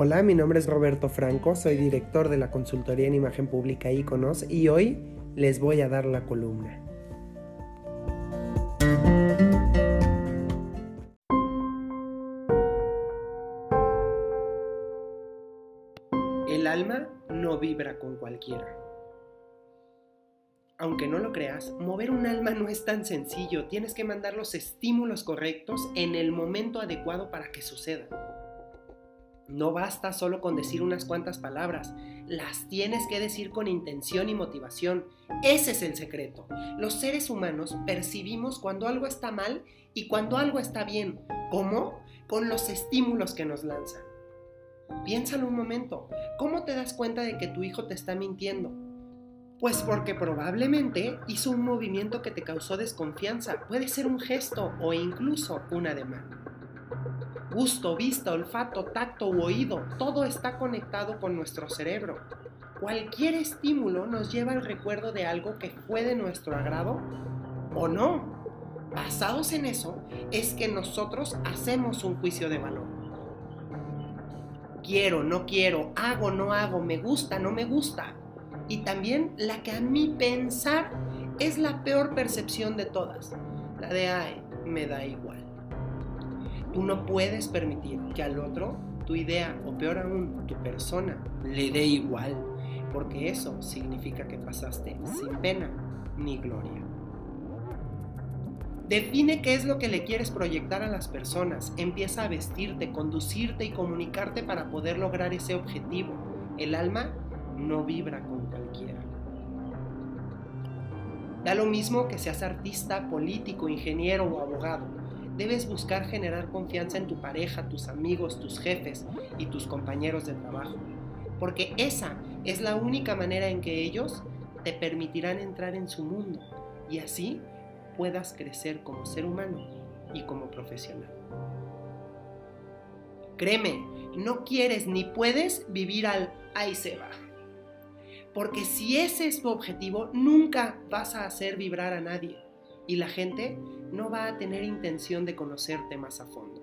Hola, mi nombre es Roberto Franco, soy director de la consultoría en imagen pública Iconos y hoy les voy a dar la columna. El alma no vibra con cualquiera. Aunque no lo creas, mover un alma no es tan sencillo. Tienes que mandar los estímulos correctos en el momento adecuado para que suceda. No basta solo con decir unas cuantas palabras, las tienes que decir con intención y motivación. Ese es el secreto. Los seres humanos percibimos cuando algo está mal y cuando algo está bien. ¿Cómo? Con los estímulos que nos lanzan. Piénsalo un momento. ¿Cómo te das cuenta de que tu hijo te está mintiendo? Pues porque probablemente hizo un movimiento que te causó desconfianza. Puede ser un gesto o incluso un ademán. Gusto, vista, olfato, tacto u oído, todo está conectado con nuestro cerebro. Cualquier estímulo nos lleva al recuerdo de algo que fue de nuestro agrado o no. Basados en eso es que nosotros hacemos un juicio de valor. Quiero, no quiero, hago, no hago, me gusta, no me gusta. Y también la que a mí pensar es la peor percepción de todas, la de ay, me da igual. Tú no puedes permitir que al otro tu idea o peor aún tu persona le dé igual, porque eso significa que pasaste sin pena ni gloria. Define qué es lo que le quieres proyectar a las personas. Empieza a vestirte, conducirte y comunicarte para poder lograr ese objetivo. El alma no vibra con cualquiera. Da lo mismo que seas artista, político, ingeniero o abogado debes buscar generar confianza en tu pareja, tus amigos, tus jefes y tus compañeros de trabajo. Porque esa es la única manera en que ellos te permitirán entrar en su mundo y así puedas crecer como ser humano y como profesional. Créeme, no quieres ni puedes vivir al ahí se va. Porque si ese es tu objetivo, nunca vas a hacer vibrar a nadie y la gente no va a tener intención de conocerte más a fondo.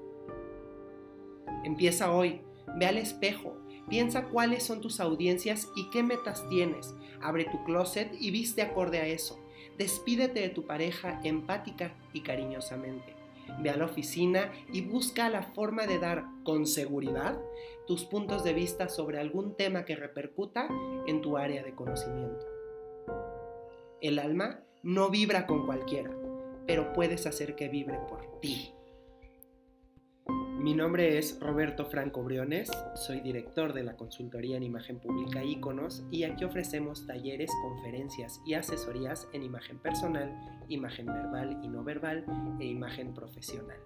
Empieza hoy, ve al espejo, piensa cuáles son tus audiencias y qué metas tienes. Abre tu closet y viste acorde a eso. Despídete de tu pareja empática y cariñosamente. Ve a la oficina y busca la forma de dar con seguridad tus puntos de vista sobre algún tema que repercuta en tu área de conocimiento. El alma no vibra con cualquiera, pero puedes hacer que vibre por ti. Mi nombre es Roberto Franco Briones, soy director de la consultoría en imagen pública Iconos y aquí ofrecemos talleres, conferencias y asesorías en imagen personal, imagen verbal y no verbal e imagen profesional.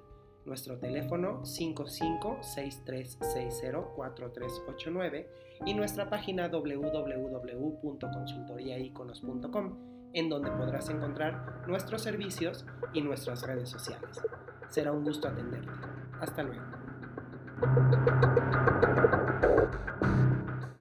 Nuestro teléfono 5563604389 y nuestra página www.consultoriaiconos.com en donde podrás encontrar nuestros servicios y nuestras redes sociales. Será un gusto atenderte. Hasta luego.